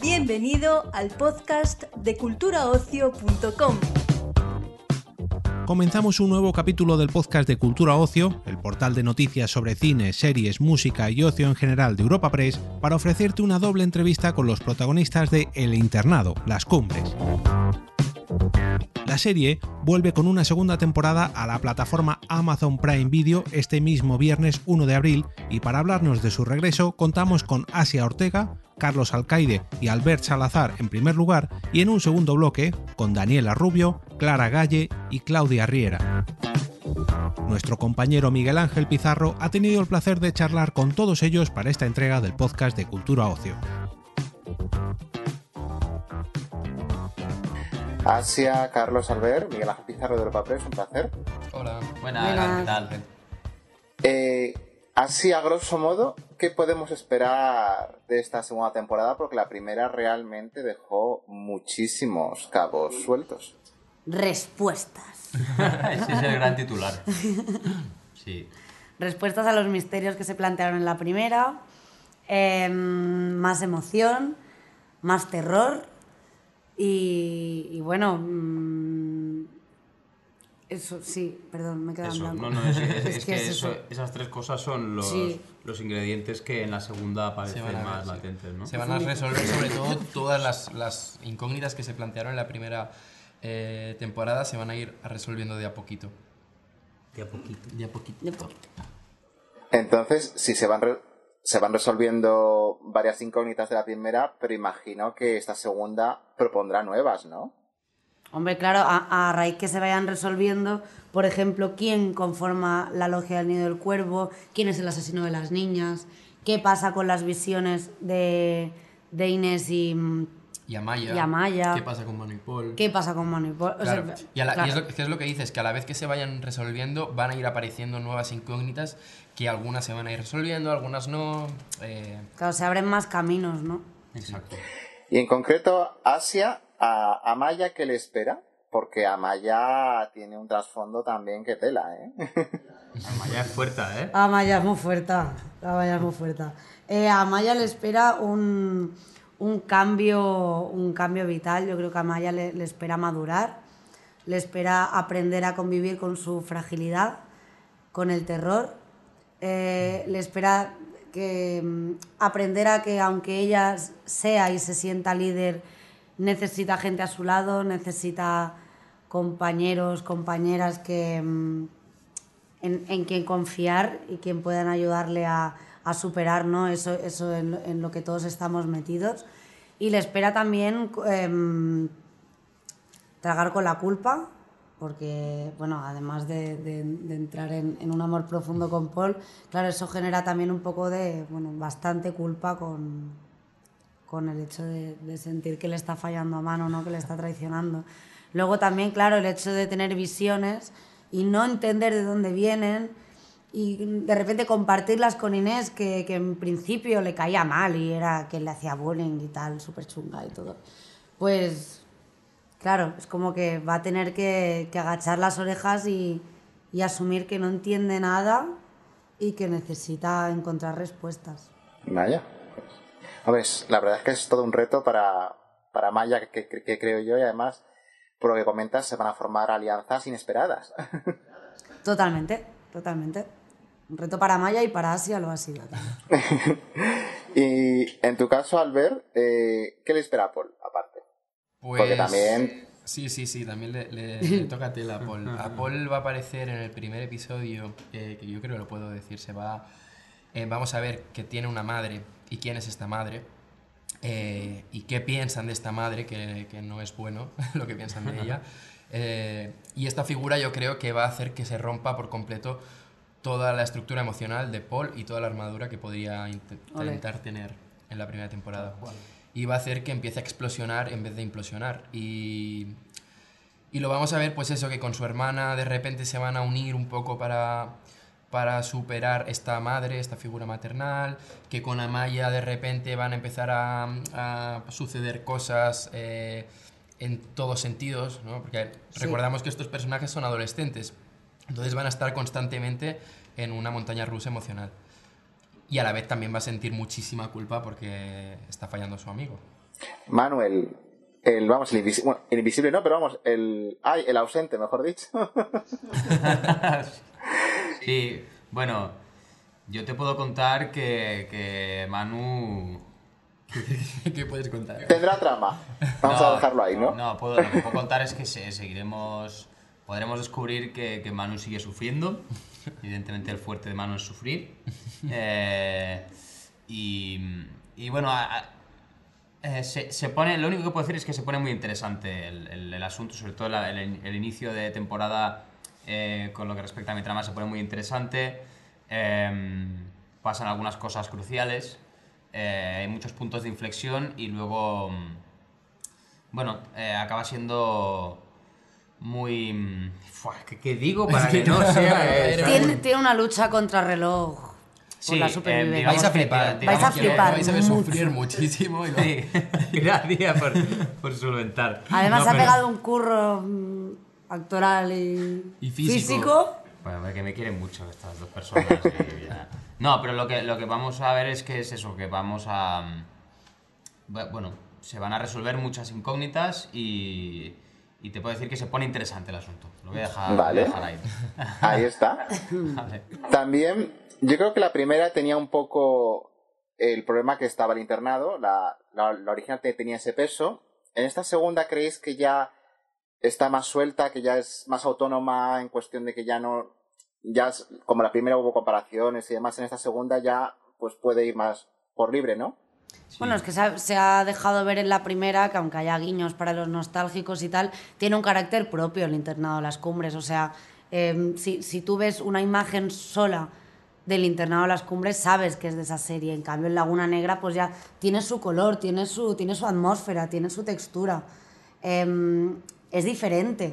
Bienvenido al podcast de culturaocio.com. Comenzamos un nuevo capítulo del podcast de Cultura Ocio, el portal de noticias sobre cine, series, música y ocio en general de Europa Press, para ofrecerte una doble entrevista con los protagonistas de El Internado, Las Cumbres. La serie vuelve con una segunda temporada a la plataforma Amazon Prime Video este mismo viernes 1 de abril y para hablarnos de su regreso contamos con Asia Ortega, Carlos Alcaide y Albert Salazar en primer lugar y en un segundo bloque con Daniela Rubio, Clara Galle y Claudia Riera. Nuestro compañero Miguel Ángel Pizarro ha tenido el placer de charlar con todos ellos para esta entrega del podcast de Cultura Ocio. Asia, Carlos Albert, Miguel Ángel Pizarro de Europa Press, un placer. Hola. Buenas, ¿qué tal? Eh, así, a grosso modo, ¿qué podemos esperar de esta segunda temporada? Porque la primera realmente dejó muchísimos cabos sueltos. Respuestas. Ese es el gran titular. Sí. Respuestas a los misterios que se plantearon en la primera. eh, más emoción, más terror. Y, y bueno. mm, eso sí, perdón, me he quedado en Eso, blanco. no, no, es, es- es Es que, que es eso- eso. esas tres cosas son los, Sí. los ingredientes que en la segunda Se aparecen a más sí. latentes, ¿no? Se van a resolver sobre todo todas las, las incógnitas que se plantearon en la primera eh, temporada, se van a ir resolviendo de a poquito. De a poquito. De a poquito. De poquito. Entonces, sí, se van, re- se van resolviendo varias incógnitas de la primera, pero imagino que esta segunda propondrá nuevas, ¿no? Hombre, claro, a, a raíz que se vayan resolviendo, por ejemplo, quién conforma la logia del nido del cuervo, quién es el asesino de las niñas, qué pasa con las visiones de, de Inés y mm, Y Amaya. Y Amaya. ¿Qué pasa con Manu y Paul? qué pasa con Manu y Paul. O sea, Claro, y, a la- y claro. es, lo, que es lo que dices, que a la vez que se vayan resolviendo, van a ir apareciendo nuevas incógnitas, que algunas se van a ir resolviendo, algunas no. eh, Claro, se abren más caminos, ¿no? exacto. Y en concreto, Asia, a Amaya, ¿qué le espera? Porque Amaya tiene un trasfondo también que tela, ¿eh? Amaya es fuerte, ¿eh? Amaya es muy fuerte. Amaya es muy fuerte. Eh, a Amaya le espera un, un cambio, un cambio vital. Yo creo que a Amaya le, le espera madurar, le espera aprender a convivir con su fragilidad, con el terror. Eh, le espera que mm, aprender a que aunque ella sea y se sienta líder, necesita gente a su lado, necesita compañeros, compañeras que, mm, en, en quien confiar y quien puedan ayudarle a, a superar ¿no? eso, eso en, lo- que todos estamos metidos. Y le espera también em, tragar con la culpa, porque, bueno, además de, entrar en, en un amor profundo con Paul, claro, eso genera también un poco de, bueno, bastante culpa con, con el hecho de, de sentir que le está fallando a mano, ¿no? que le está traicionando. Luego también, claro, el hecho de tener visiones y no entender de dónde vienen y de repente compartirlas con Inés, que, que en principio le caía mal y era que le hacía bullying y tal, súper chunga y todo. Pues, claro, es como que va a tener que, que agachar las orejas y, y asumir que no entiende nada y que necesita encontrar respuestas. Vaya. Hombre, es- la verdad es que es todo un reto para, para Maya, que, que- que creo yo, y además, por lo que comentas, se van a formar alianzas inesperadas. Totalmente, totalmente. Un reto para Maya y para Asia lo ha sido. también. y en tu caso, Albert, eh, ¿qué le espera a Paul, aparte? Pues, Porque también Sí, sí, sí, también le, le- le toca tela a Paul. A Paul va a aparecer en el primer episodio, eh, que yo creo que lo puedo decir, se va... eh, vamos a ver que tiene una madre y quién es esta madre eh, y qué piensan de esta madre, que, que no es bueno lo que piensan de ella. Eh, y esta figura yo creo que va a hacer que se rompa por completo toda la estructura emocional de Paul y toda la armadura que podría intentar tener en la primera temporada. Y va a hacer que empiece a explosionar en vez de implosionar. Y, y lo vamos a ver, pues eso, que con su hermana de repente se van a unir un poco para, para superar esta madre, esta figura maternal, que con Amaya de repente van a empezar a, a suceder cosas eh, en todos sentidos, ¿no? Porque recordamos que estos personajes son adolescentes. Entonces van a estar constantemente en una montaña rusa emocional. Y a la vez también va a sentir muchísima culpa porque está fallando a su amigo. Manuel, el, vamos, el invisible, bueno, el invisible no, pero vamos, el, ay, el ausente, mejor dicho. Sí, bueno, yo te puedo contar que, que Manu... ¿Qué puedes contar? Tendrá trama. Vamos No, a dejarlo ahí, ¿no? No, puedo, lo que puedo contar es que se- seguiremos... Podremos descubrir que, que Manu sigue sufriendo. Evidentemente el fuerte de Manu es sufrir. Eh, y, y bueno, a- a- eh, se, se pone, lo único que puedo decir es que se pone muy interesante el, el- el asunto, sobre todo la- el, el inicio de temporada eh, con lo que respecta a mi trama se pone muy interesante. Eh, pasan algunas cosas cruciales, hay muchos puntos de inflexión y luego, mm, bueno, acaba siendo muy... mm, ¿qué, qué digo para que no sea... eh, Tiene, tiene una lucha contra reloj Sí, la eh, supervivencia. Vais a que- flipar. digamos Vais a que- flipar. Vais a ver mucho. sufrir muchísimo. Y no- Sí, gracias por, por solventar. Además No, ha pero- pegado un curro mm, actoral y, Y físico. Bueno, porque me quieren mucho estas dos personas. ya. No, pero lo que, lo que vamos a ver es que es eso, que vamos a... mm, bu- Bueno, se van a resolver muchas incógnitas y, y te puedo decir que se pone interesante el asunto. Lo voy a dejar, lo voy a Vale. dejar ahí. Ahí está. Vale. También, yo creo que la primera tenía un poco el problema que estaba el internado, la, la, la original te- tenía ese peso. En esta segunda, ¿creéis que ya está más suelta, que ya es más autónoma en cuestión de que ya no, ya es- como la primera hubo comparaciones y demás, en esta segunda ya pues puede ir más por libre, ¿no? Bueno, es que se ha, se ha dejado ver en la primera que aunque haya guiños para los nostálgicos y tal, tiene un carácter propio el internado de las cumbres. O sea, eh, si, si tú ves una imagen sola del internado de las cumbres, sabes que es de esa serie. En cambio, en Laguna Negra, pues ya tiene su color, tiene su, tiene su atmósfera, tiene su textura. Eh, es diferente.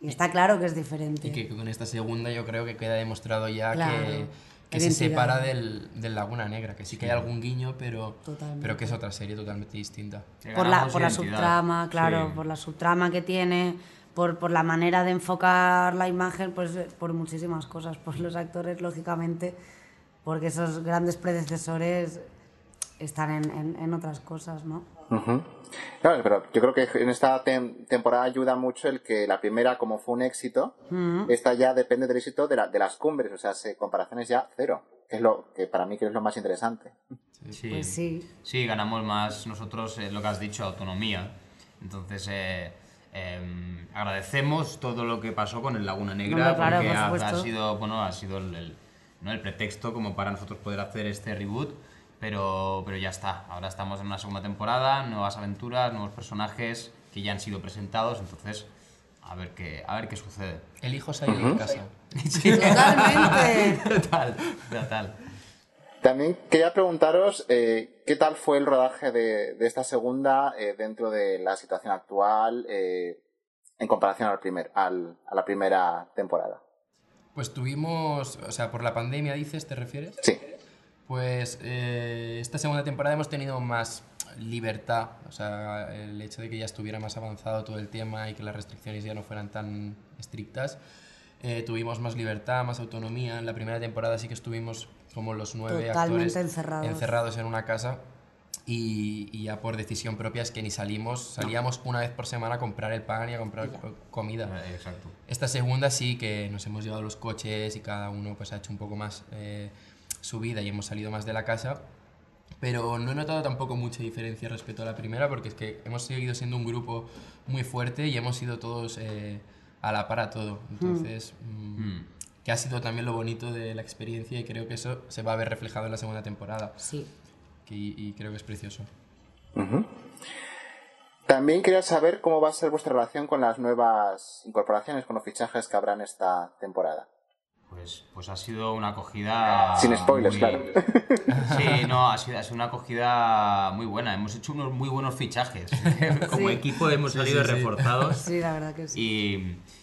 Y está claro que es diferente. Y que con esta segunda yo creo que queda demostrado ya Claro, que, que se identidad. separa del, del Laguna Negra, que sí que hay algún guiño, pero, Totalmente. pero que es otra serie totalmente distinta. Por la, por la subtrama, claro, Sí. por la subtrama que tiene, por, por la manera de enfocar la imagen, pues eh, por muchísimas cosas, por los actores, lógicamente, porque esos grandes predecesores están en, en- en otras cosas, ¿no? Ujú. Claro, pero yo creo que en esta tem- temporada ayuda mucho el que la primera, como fue un éxito, esta ya depende del éxito de, la- de las cumbres, o sea, se, comparaciones ya cero, que es lo que para mí que es lo más interesante. Sí. Pues sí. Sí, ganamos más nosotros eh, lo que has dicho, autonomía. Entonces, eh, eh, agradecemos todo lo que pasó con el Laguna Negra, Hombre, claro, porque por ha, ha sido, bueno, ha sido el, el- ¿no? el pretexto como para nosotros poder hacer este reboot. Pero, pero ya está, ahora estamos en una segunda temporada, nuevas aventuras, nuevos personajes que ya han sido presentados, entonces a ver qué, a ver qué sucede. El hijo se ha ido de casa. Totalmente. Total, total. También quería preguntaros eh, qué tal fue el rodaje de, de esta segunda eh, dentro de la situación actual eh, en comparación al primer, al, a la primera temporada. Pues tuvimos, o sea, por la pandemia dices, ¿te refieres? Sí. Pues eh, esta segunda temporada hemos tenido más libertad, o sea, el hecho de que ya estuviera más avanzado todo el tema y que las restricciones ya no fueran tan estrictas, eh, tuvimos más libertad, más autonomía. En la primera temporada sí que estuvimos como los nueve Totalmente actores encerrados. encerrados en una casa y, y ya por decisión propia es que ni salimos, salíamos una vez por semana a comprar el pan y a comprar co- comida. Eh, Exacto. Esta segunda sí que nos hemos llevado los coches y cada uno pues ha hecho un poco más eh, su vida y hemos salido más de la casa. Pero no he notado tampoco mucha diferencia respecto a la primera porque es que hemos seguido siendo un grupo muy fuerte y hemos ido todos eh, a la par a todo. Entonces, mm, que ha sido también lo bonito de la experiencia y creo que eso se va a ver reflejado en la segunda temporada. Sí. que- y creo que es precioso. Ujú. También quería saber cómo va a ser vuestra relación con las nuevas incorporaciones, con los fichajes que habrá en esta temporada. Pues, pues ha sido una acogida. Sin spoilers, muy- claro. Sí, no, ha sido, ha sido una acogida muy buena. Hemos hecho unos muy buenos fichajes. Como Sí. equipo hemos salido sí, sí. reforzados. Sí, la verdad que sí.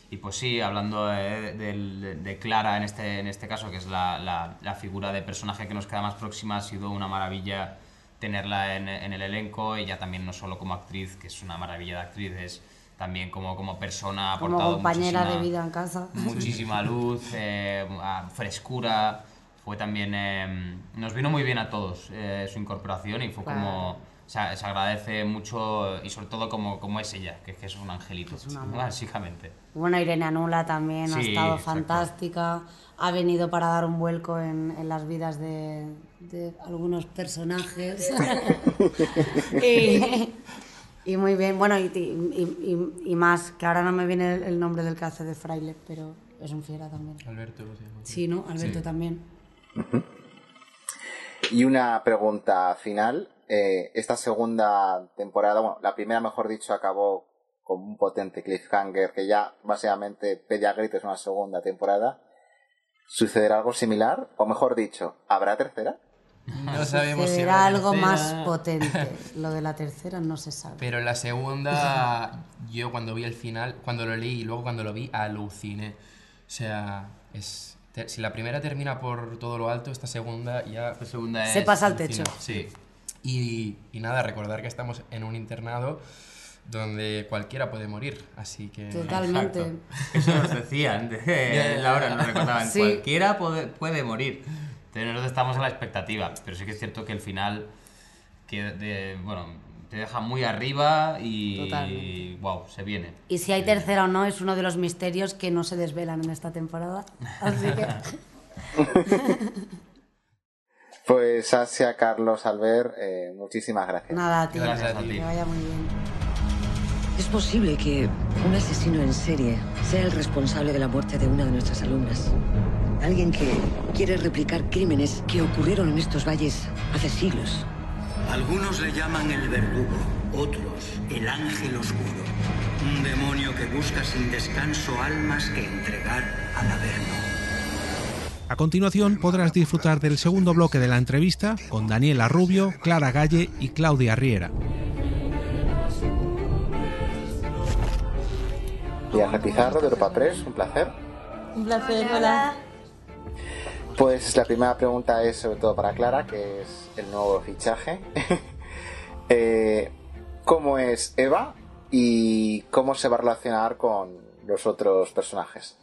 Y, y pues sí, hablando de, del- de Clara en este, en este caso, que es la, la- la figura de personaje que nos queda más próxima, ha sido una maravilla tenerla en, en el elenco. Ella también no solo como actriz, que es una maravilla de actriz, es, también como, como persona ha Como aportado compañera de muchísima- vida en casa. muchísima luz, eh, frescura. Fue también. eh, nos vino muy bien a todos eh, su incorporación y fue como. Se, se agradece mucho y sobre todo como, como es ella, que, que es un angelito, básicamente. Bueno, Irene Anula también ha Sí, estado exacto. fantástica. Ha venido para dar un vuelco en, en las vidas de, de algunos personajes. y, y muy bien. Bueno, y, y- y- y más, que ahora no me viene el, el nombre del que hace de fraile, pero es un fiera también. Alberto, sí. Sí, ¿no? Alberto Sí. también. Y una pregunta final. Eh, esta segunda temporada, bueno, la primera, mejor dicho, acabó con un potente cliffhanger que ya básicamente pedía gritos una segunda temporada. ¿Sucederá algo similar? O mejor dicho, ¿habrá tercera? No sabemos si Será habrá algo tercera, más potente. Lo de la tercera no se sabe. Pero la segunda, yo cuando vi el final, cuando lo leí y luego cuando lo vi, aluciné. O sea, es, te- si la primera termina por todo lo alto, esta segunda ya... La segunda Se es- pasa al techo. Sí, Y, y nada, recordar que estamos en un internado donde cualquiera puede morir, así que... Totalmente. Exacto. Eso nos decían, de, Laura nos recordaban, Sí. cualquiera puede, puede morir. Entonces nosotros estamos a la expectativa, pero sí que es cierto que el final, que de- bueno, te deja muy arriba y, Totalmente. wow, se viene. Y si hay tercera o no es uno de los misterios que no se desvelan en esta temporada. Así que Pues Asia, Carlos, Albert, eh, muchísimas gracias. nada, tío. Gracias a ti. Que vaya muy bien. Es posible que un asesino en serie sea el responsable de la muerte de una de nuestras alumnas. Alguien que quiere replicar crímenes que ocurrieron en estos valles hace siglos. Algunos le llaman el verdugo, otros el ángel oscuro. Un demonio que busca sin descanso almas que entregar al Averno. A continuación podrás disfrutar del segundo bloque de la entrevista con Daniela Rubio, Clara Galle y Claudia Riera. Viaje Pizarro de Europa Press, un placer. Un placer, hola. Pues la primera pregunta es sobre todo para Clara, que es el nuevo fichaje. Eh, ¿Cómo es Eva y cómo se va a relacionar con los otros personajes?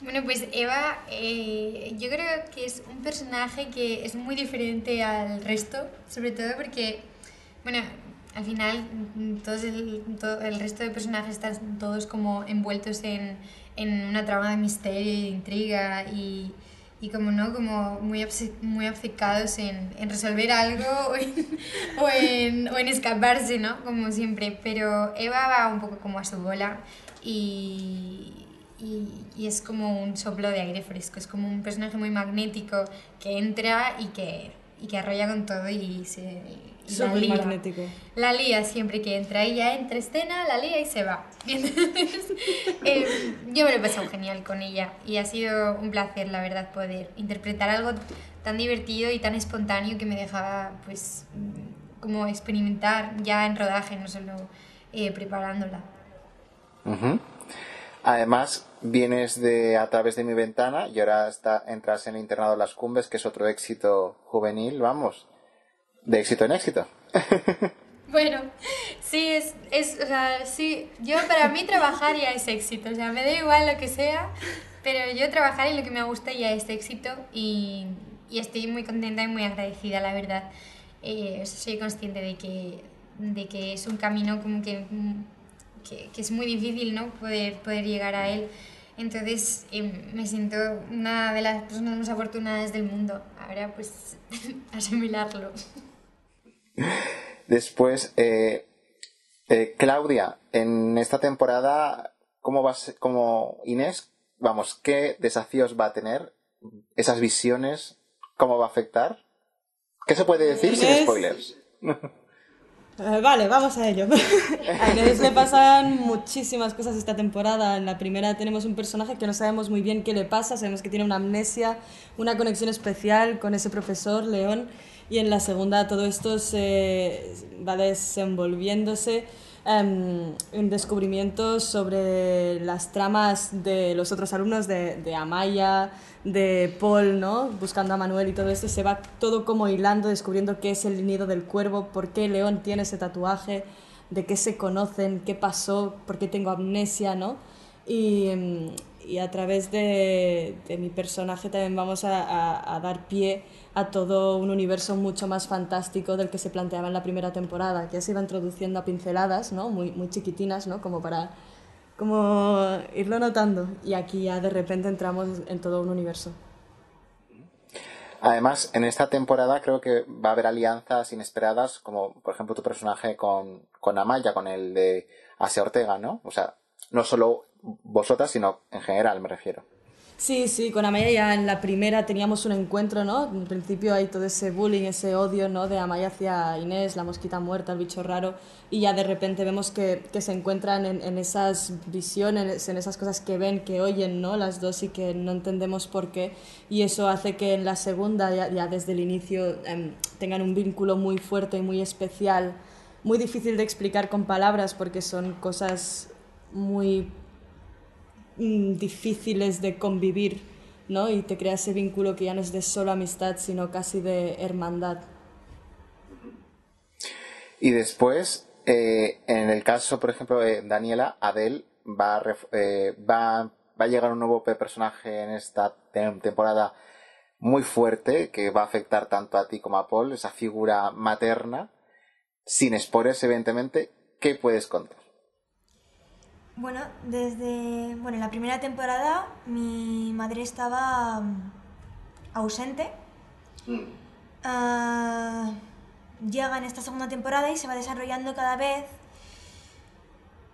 Bueno, pues Eva, eh, yo creo que es un personaje que es muy diferente al resto, sobre todo porque, bueno, al final todos el, todo el resto de personajes están todos como envueltos en, en una trama de misterio y de intriga y, y como no, como muy, muy obcecados en, en resolver algo o en, o, en, o en escaparse, ¿no? Como siempre. Pero Eva va un poco como a su bola y, y, y es como un soplo de aire fresco, es como un personaje muy magnético que entra y que, y que arrolla con todo y se... la lía. magnético. La lía siempre que entra y ya entra escena, la lía y se va. Entonces, eh, yo me lo he pasado genial con ella y ha sido un placer, la verdad, poder interpretar algo tan divertido y tan espontáneo que me dejaba, pues, mm, como experimentar ya en rodaje, no solo eh, preparándola. Además, vienes de A través de mi ventana y ahora está, entras en el internado Las Cumbres, que es otro éxito juvenil, vamos, de éxito en éxito. Bueno, sí, es, es, o sea, sí, yo para mí trabajar ya es éxito, o sea, me da igual lo que sea, pero yo trabajar en lo que me gusta ya es éxito y, y estoy muy contenta y muy agradecida, la verdad. Eh, soy consciente de que, de que es un camino como que, que, que es muy difícil, ¿no? Poder, poder llegar a él. Entonces eh, me siento una de las personas más afortunadas del mundo. Ahora pues asimilarlo. Después, eh, eh, Claudia, en esta temporada, ¿cómo va a ser- como Inés, vamos, qué desafíos va a tener? Esas visiones, ¿cómo va a afectar? ¿Qué se puede decir sin spoilers? Eh, vale, vamos a ello. a Inés le pasan muchísimas cosas esta temporada. En la primera tenemos un personaje que no sabemos muy bien qué le pasa, sabemos que tiene una amnesia, una conexión especial con ese profesor, León, y en la segunda todo esto se va desenvolviéndose em, en descubrimientos sobre las tramas de los otros alumnos, de, de Amaya, de Paul, ¿no? Buscando a Manuel y todo esto, se va todo como hilando, descubriendo qué es el nido del cuervo, por qué León tiene ese tatuaje. de qué se conocen, qué pasó, por qué tengo amnesia, ¿no? Y, mm, y a través de, de, mi personaje también vamos a, a, dar pie a todo un universo mucho más fantástico del que se planteaba en la primera temporada, que se iba introduciendo a pinceladas, ¿no? Muy, muy chiquitinas, ¿no? Como para como irlo notando. Y aquí ya de repente entramos en todo un universo. Además, en esta temporada creo que va a haber alianzas inesperadas, como por ejemplo tu personaje con, con Amaya, con el de Asia Ortega, ¿no? O sea, no solo vosotras, sino en general, me refiero. Sí, sí, con Amaya ya en la primera teníamos un encuentro, ¿no? En principio hay todo ese bullying, ese odio, ¿no? De Amaya hacia Inés, la mosquita muerta, el bicho raro, y ya de repente vemos que, que se encuentran en, en, esas visiones, en esas cosas que ven, que oyen, ¿no? Las dos y que no entendemos por qué, y eso hace que en la segunda, ya, ya desde el inicio, eh, tengan un vínculo muy fuerte y muy especial, muy difícil de explicar con palabras porque son cosas muy difíciles de convivir, ¿no? Y te crea ese vínculo que ya no es de solo amistad, sino casi de hermandad. Y después, eh, en el caso, por ejemplo, de Daniela, Adele va a, eh, va, va a llegar un nuevo personaje en esta temporada muy fuerte que va a afectar tanto a ti como a Paul, esa figura materna, sin spoilers, evidentemente. ¿Qué puedes contar? Bueno, desde bueno, la primera temporada mi madre estaba um, ausente. Mm. Uh, llega en esta segunda temporada y se va desarrollando cada vez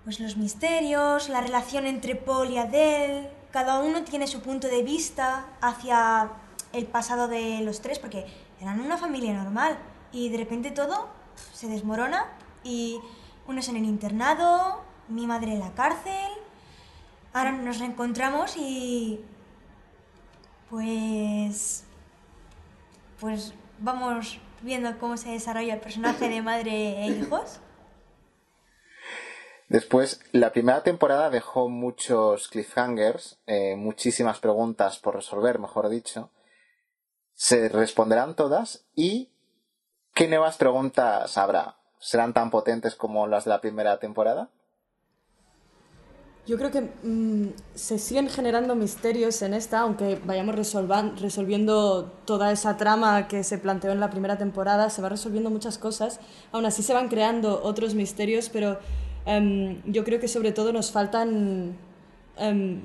pues los misterios, la relación entre Paul y Adele. Cada uno tiene su punto de vista hacia el pasado de los tres, porque eran una familia normal y de repente todo se desmorona y unos en el internado, mi madre en la cárcel. Ahora nos reencontramos y pues pues vamos viendo cómo se desarrolla el personaje de madre e hijos. Después, la primera temporada dejó muchos cliffhangers, eh, muchísimas preguntas por resolver, mejor dicho. Se responderán todas y ¿qué nuevas preguntas habrá? ¿Serán tan potentes como las de la primera temporada? Yo creo que mmm, se siguen generando misterios en esta, aunque vayamos resolviendo toda esa trama que se planteó en la primera temporada, se va resolviendo muchas cosas, aún así se van creando otros misterios, pero um, yo creo que sobre todo nos faltan um,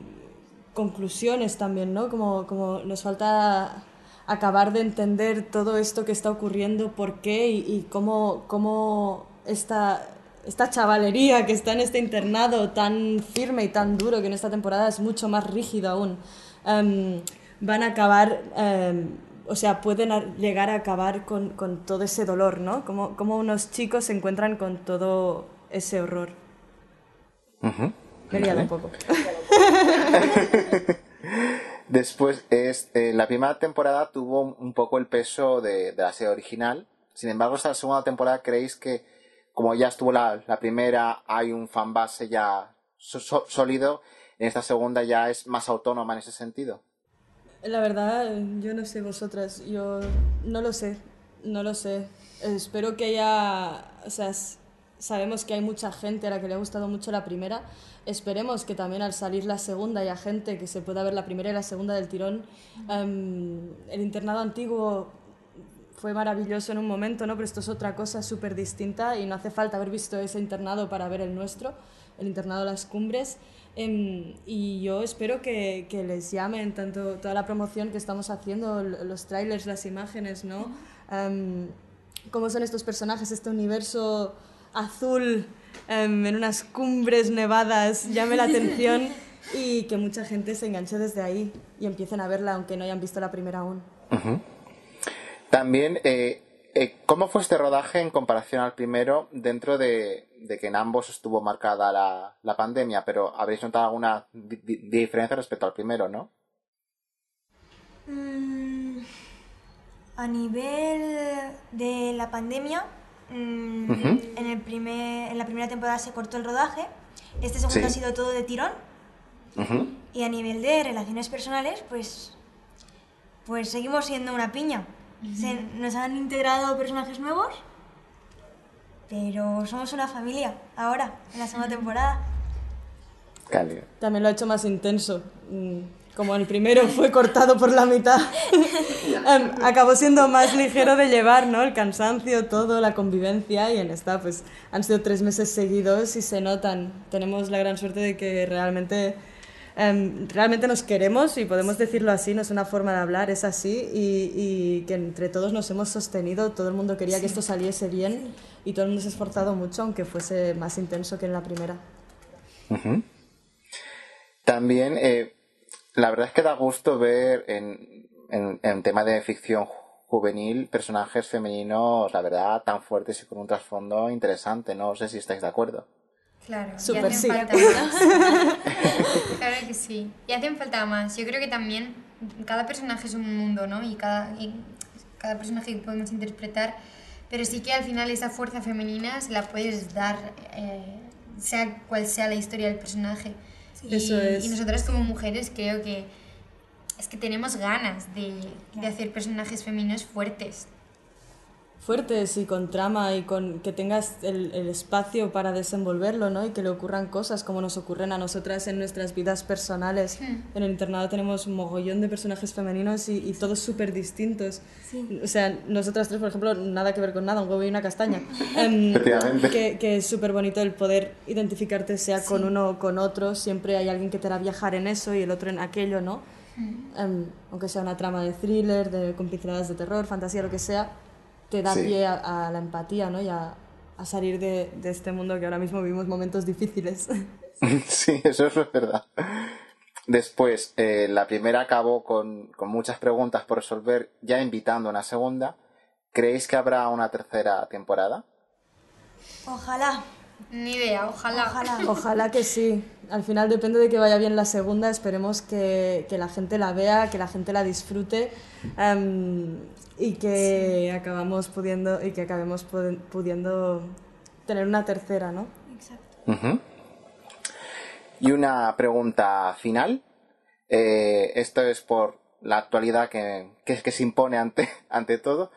conclusiones también, ¿no? Como, como nos falta acabar de entender todo esto que está ocurriendo, por qué y, y cómo, cómo esta esta chavalería que está en este internado tan firme y tan duro, que en esta temporada es mucho más rígido aún, um, van a acabar, um, o sea, pueden llegar a acabar con, con todo ese dolor, ¿no? Como, como, unos chicos se encuentran con todo ese horror. Uh -huh. Me liado un poco. Después, este, la primera temporada tuvo un poco el peso de, de la serie original. Sin embargo, esta segunda temporada, ¿creéis que como ya estuvo la, la primera, hay un fanbase ya sólido, en esta segunda ya es más autónoma en ese sentido. La verdad, yo no sé vosotras, yo no lo sé, no lo sé. Espero que haya, o sea, sabemos que hay mucha gente a la que le ha gustado mucho la primera. Esperemos que también al salir la segunda haya gente que se pueda ver la primera y la segunda del tirón. Um, el internado antiguo fue maravilloso en un momento, ¿no? pero esto es otra cosa súper distinta y no hace falta haber visto ese internado para ver el nuestro, el internado de las cumbres. Eh, y yo espero que, que, les llamen tanto toda la promoción que estamos haciendo, los trailers, las imágenes, ¿no? Um, cómo son estos personajes, este universo azul um, en unas cumbres nevadas, llame la atención y que mucha gente se enganche desde ahí y empiecen a verla aunque no hayan visto la primera aún. Uh -huh. También, eh, eh, ¿cómo fue este rodaje en comparación al primero dentro de, de que en ambos estuvo marcada la, la, pandemia? Pero habréis notado alguna di diferencia respecto al primero, ¿no? Mm, a nivel de la pandemia, mm, uh -huh. en, el primer, en la primera temporada se cortó el rodaje, este segundo sí. ha sido todo de tirón. Uh -huh. Y a nivel de relaciones personales, pues, pues seguimos siendo una piña. Se, nos han integrado personajes nuevos Pero somos una familia ahora, en la segunda temporada. Cálido. También lo ha hecho más intenso. Mm, Como el primero fue cortado por la mitad, em, acabó siendo más ligero de llevar, ¿no? El cansancio, todo, la convivencia y en esta pues han sido tres meses seguidos y se notan. Tenemos la gran suerte de que realmente, em, realmente nos queremos y podemos decirlo así, no es una forma de hablar, es así y, y que entre todos nos hemos sostenido, todo el mundo quería que esto saliese bien y todo el mundo se ha esforzado mucho aunque fuese más intenso que en la primera. También, eh, la verdad es que da gusto ver en, en, en tema de ficción juvenil personajes femeninos, la verdad, tan fuertes y con un trasfondo interesante. No sé si estáis de acuerdo. Claro, y Súper hacen sí. falta más. claro que sí. Y hacen falta más. Yo creo que también cada personaje es un mundo, ¿no? Y cada, y cada personaje que podemos interpretar, pero sí que al final esa fuerza femenina se la puedes dar, eh, sea cual sea la historia del personaje. Y, Eso es. y nosotras como mujeres creo que es que tenemos ganas de, de hacer personajes femeninos fuertes. Fuertes y con trama y con que tengas el, el espacio para desenvolverlo, ¿no? Y que le ocurran cosas como nos ocurren a nosotras en nuestras vidas personales. En el internado tenemos un mogollón de personajes femeninos y, y todos súper distintos. O sea, nosotras tres, por ejemplo, nada que ver con nada, un huevo y una castaña. Efectivamente. que, que es súper bonito el poder identificarte sea con uno o con otro. Siempre hay alguien que te hará viajar en eso y el otro en aquello, ¿no? Em, aunque sea una trama de thriller, de, con pinceladas de terror, fantasía, lo que sea, te da Sí. pie a, a la empatía, ¿no? Y a, a salir de, de este mundo que ahora mismo vivimos momentos difíciles. sí, eso es verdad. Después, eh, la primera acabó con, con muchas preguntas por resolver, ya invitando a una segunda. ¿Creéis que habrá una tercera temporada? Ojalá, Ni idea, ojalá. ojalá. Ojalá que sí. Al final depende de que vaya bien la segunda. Esperemos que, que la gente la vea, que la gente la disfrute em, y que acabamos pudiendo y que acabemos pudi- pudiendo tener una tercera, ¿no? Exacto. Ujú. Y una pregunta final. Eh, esto es por la actualidad que, que, que se impone ante, ante todo.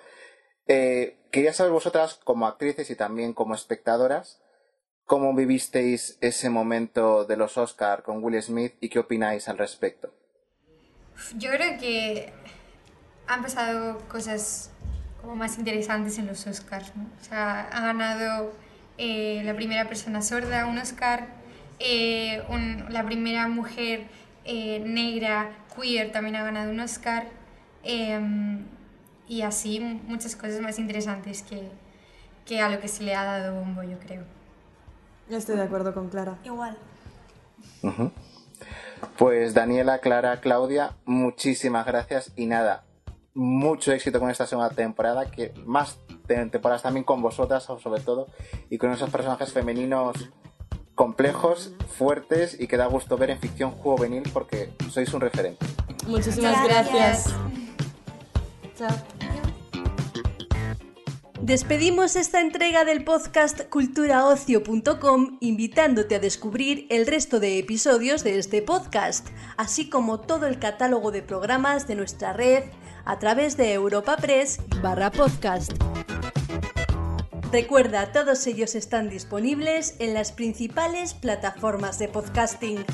Eh, quería saber vosotras, como actrices y también como espectadoras, cómo vivisteis ese momento de los Oscar con Will Smith y qué opináis al respecto. Yo creo que han pasado cosas como más interesantes en los Oscars, ¿no? O sea, ha ganado eh, la primera persona sorda un Oscar, eh, un- la primera mujer eh, negra queer también ha ganado un Oscar, em, y así muchas cosas más interesantes que, que a lo que se le ha dado bombo, yo creo. Estoy de acuerdo con Clara. Igual. Pues Daniela, Clara, Claudia, muchísimas gracias y nada, mucho éxito con esta segunda temporada, que más te- temporadas también con vosotras sobre todo y con esos personajes femeninos complejos, fuertes y que da gusto ver en ficción juvenil porque sois un referente. Muchísimas Gracias. gracias. Chao. Despedimos esta entrega del podcast culturaocio.com invitándote a descubrir el resto de episodios de este podcast, así como todo el catálogo de programas de nuestra red a través de Europa Press barra podcast. Recuerda, todos ellos están disponibles en las principales plataformas de podcasting.